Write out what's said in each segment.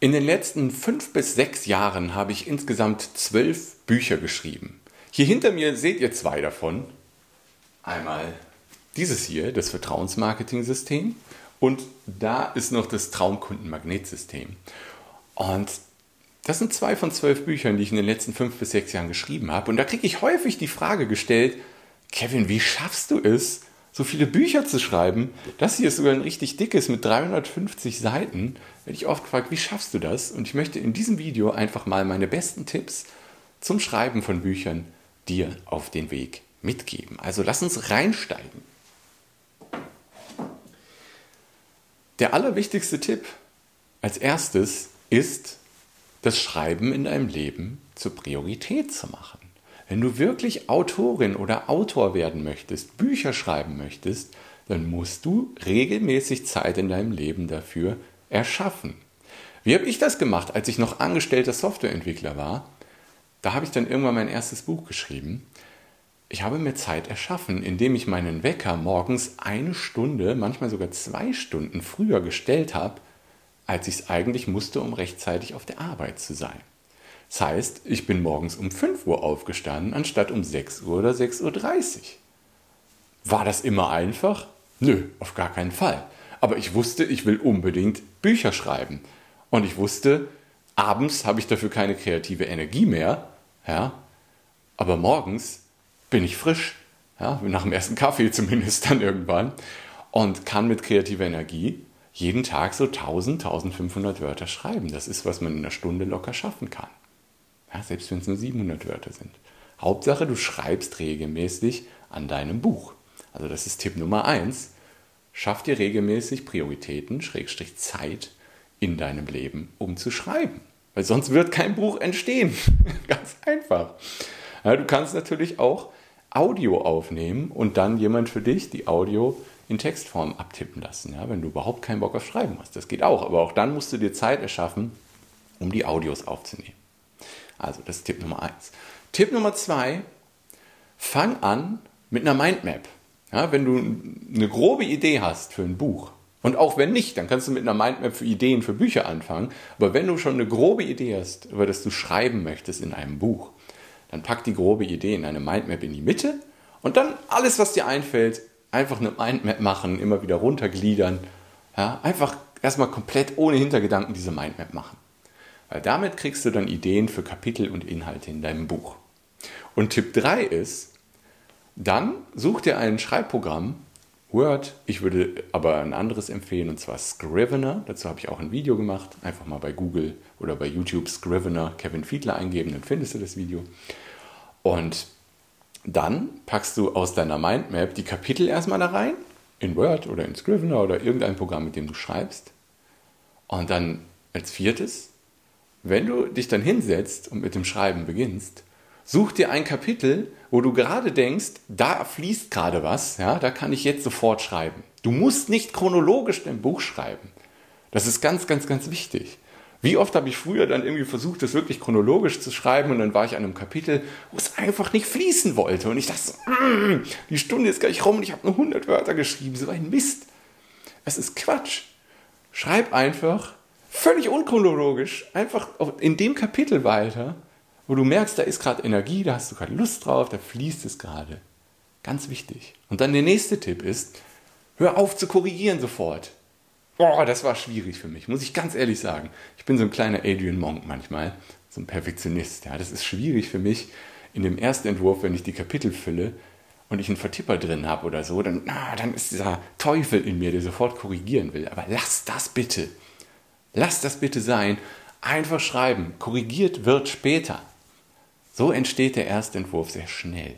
In den letzten fünf bis sechs Jahren habe ich insgesamt zwölf Bücher geschrieben. Hier hinter mir seht ihr zwei davon. Einmal dieses hier, das Vertrauensmarketing-System, und da ist noch das Traumkundenmagnetsystem. Und das sind zwei von zwölf Büchern, die ich in den letzten fünf bis sechs Jahren geschrieben habe. Und da kriege ich häufig die Frage gestellt, Kevin, wie schaffst du es, so viele Bücher zu schreiben. Das hier ist sogar ein richtig dickes mit 350 Seiten. Werde ich oft gefragt, wie schaffst du das? Und ich möchte in diesem Video einfach mal meine besten Tipps zum Schreiben von Büchern dir auf den Weg mitgeben. Also lass uns reinsteigen. Der allerwichtigste Tipp als erstes ist, das Schreiben in deinem Leben zur Priorität zu machen. Wenn du wirklich Autorin oder Autor werden möchtest, Bücher schreiben möchtest, dann musst du regelmäßig Zeit in deinem Leben dafür erschaffen. Wie habe ich das gemacht, als ich noch angestellter Softwareentwickler war? Da habe ich dann irgendwann mein erstes Buch geschrieben. Ich habe mir Zeit erschaffen, indem ich meinen Wecker morgens eine Stunde, manchmal sogar zwei Stunden früher gestellt habe, als ich es eigentlich musste, um rechtzeitig auf der Arbeit zu sein. Das heißt, ich bin morgens um 5 Uhr aufgestanden, anstatt um 6 Uhr oder 6.30 Uhr. War das immer einfach? Nö, auf gar keinen Fall. Aber ich wusste, ich will unbedingt Bücher schreiben. Und ich wusste, abends habe ich dafür keine kreative Energie mehr. Ja? Aber morgens bin ich frisch. Ja? Nach dem ersten Kaffee zumindest dann irgendwann. Und kann mit kreativer Energie jeden Tag so 1000, 1500 Wörter schreiben. Das ist, was man in einer Stunde locker schaffen kann. Ja, selbst wenn es nur 700 Wörter sind. Hauptsache, du schreibst regelmäßig an deinem Buch. Also das ist Tipp Nummer 1. Schaff dir regelmäßig Prioritäten, Schrägstrich Zeit in deinem Leben, um zu schreiben. Weil sonst wird kein Buch entstehen. Ganz einfach. Ja, du kannst natürlich auch Audio aufnehmen und dann jemand für dich die Audio in Textform abtippen lassen, ja, wenn du überhaupt keinen Bock auf Schreiben hast. Das geht auch, aber auch dann musst du dir Zeit erschaffen, um die Audios aufzunehmen. Also das ist Tipp Nummer eins. Tipp Nummer zwei, fang an mit einer Mindmap. Ja, wenn du eine grobe Idee hast für ein Buch, und auch wenn nicht, dann kannst du mit einer Mindmap für Ideen für Bücher anfangen. Aber wenn du schon eine grobe Idee hast, über das du schreiben möchtest in einem Buch, dann pack die grobe Idee in eine Mindmap in die Mitte und dann alles, was dir einfällt, einfach eine Mindmap machen, immer wieder runtergliedern. Ja, einfach erstmal komplett ohne Hintergedanken diese Mindmap machen. Weil damit kriegst du dann Ideen für Kapitel und Inhalte in deinem Buch. Und Tipp 3 ist, dann such dir ein Schreibprogramm, Word, ich würde aber ein anderes empfehlen, und zwar Scrivener. Dazu habe ich auch ein Video gemacht. Einfach mal bei Google oder bei YouTube Scrivener Kevin Fiedler eingeben, dann findest du das Video. Und dann packst du aus deiner Mindmap die Kapitel erstmal da rein, in Word oder in Scrivener oder irgendein Programm, mit dem du schreibst. Und dann als viertes wenn du dich dann hinsetzt und mit dem Schreiben beginnst, such dir ein Kapitel, wo du gerade denkst, da fließt gerade was, ja, da kann ich jetzt sofort schreiben. Du musst nicht chronologisch dein Buch schreiben. Das ist ganz, ganz, ganz wichtig. Wie oft habe ich früher dann irgendwie versucht, das wirklich chronologisch zu schreiben und dann war ich an einem Kapitel, wo es einfach nicht fließen wollte und ich dachte so, mm, die Stunde ist gleich rum und ich habe nur 100 Wörter geschrieben, so ein Mist. Es ist Quatsch. Schreib einfach völlig unchronologisch, einfach in dem Kapitel weiter, wo du merkst, da ist gerade Energie, da hast du gerade Lust drauf, da fließt es gerade. Ganz wichtig. Und dann der nächste Tipp ist, hör auf zu korrigieren sofort. Boah, das war schwierig für mich, muss ich ganz ehrlich sagen. Ich bin so ein kleiner Adrian Monk manchmal, so ein Perfektionist. Ja, das ist schwierig für mich in dem ersten Entwurf, wenn ich die Kapitel fülle und ich einen Vertipper drin habe oder so, dann, na, dann ist dieser Teufel in mir, der sofort korrigieren will. Aber lass das bitte. Lass das bitte sein. Einfach schreiben. Korrigiert wird später. So entsteht der Erstentwurf sehr schnell.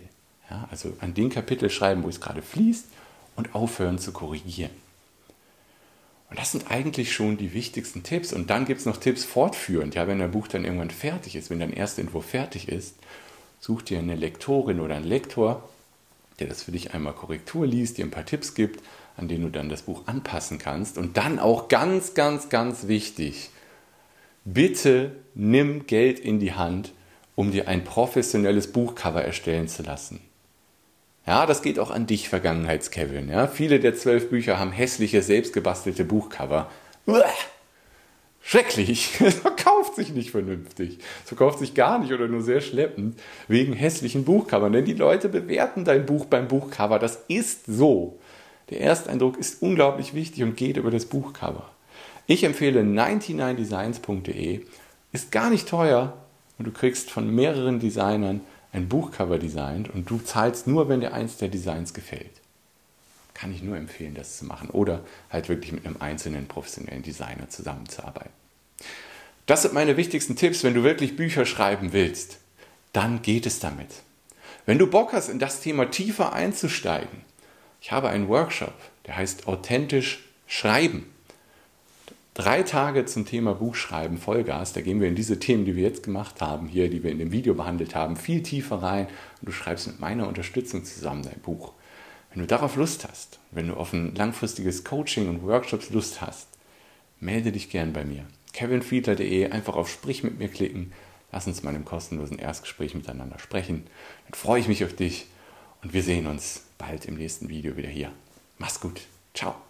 Ja, also an den Kapitel schreiben, wo es gerade fließt und aufhören zu korrigieren. Und das sind eigentlich schon die wichtigsten Tipps. Und dann gibt es noch Tipps fortführend. Ja, wenn dein Buch dann irgendwann fertig ist, wenn dein Erstentwurf fertig ist, such dir eine Lektorin oder einen Lektor, der das für dich einmal Korrektur liest, dir ein paar Tipps gibt an denen du dann das Buch anpassen kannst. Und dann auch ganz, ganz, ganz wichtig, bitte nimm Geld in die Hand, um dir ein professionelles Buchcover erstellen zu lassen. Ja, das geht auch an dich, Vergangenheits-Kevin. Ja, viele der zwölf Bücher haben hässliche, selbstgebastelte Buchcover. schrecklich. Verkauft sich nicht vernünftig. Es verkauft sich gar nicht oder nur sehr schleppend wegen hässlichen Buchcovern. Denn die Leute bewerten dein Buch beim Buchcover. Das ist so. Der Ersteindruck ist unglaublich wichtig und geht über das Buchcover. Ich empfehle 99designs.de. Ist gar nicht teuer und du kriegst von mehreren Designern ein Buchcover designt und du zahlst nur, wenn dir eins der Designs gefällt. Kann ich nur empfehlen, das zu machen oder halt wirklich mit einem einzelnen professionellen Designer zusammenzuarbeiten. Das sind meine wichtigsten Tipps, wenn du wirklich Bücher schreiben willst. Dann geht es damit. Wenn du Bock hast, in das Thema tiefer einzusteigen, ich habe einen Workshop, der heißt Authentisch Schreiben. Drei Tage zum Thema Buchschreiben, Vollgas. Da gehen wir in diese Themen, die wir jetzt gemacht haben, hier, die wir in dem Video behandelt haben, viel tiefer rein. Und du schreibst mit meiner Unterstützung zusammen dein Buch. Wenn du darauf Lust hast, wenn du auf ein langfristiges Coaching und Workshops Lust hast, melde dich gern bei mir. kevinfiedler.de, einfach auf Sprich mit mir klicken. Lass uns mal im kostenlosen Erstgespräch miteinander sprechen. Dann freue ich mich auf dich und wir sehen uns bald im nächsten Video wieder hier. Mach's gut. Ciao.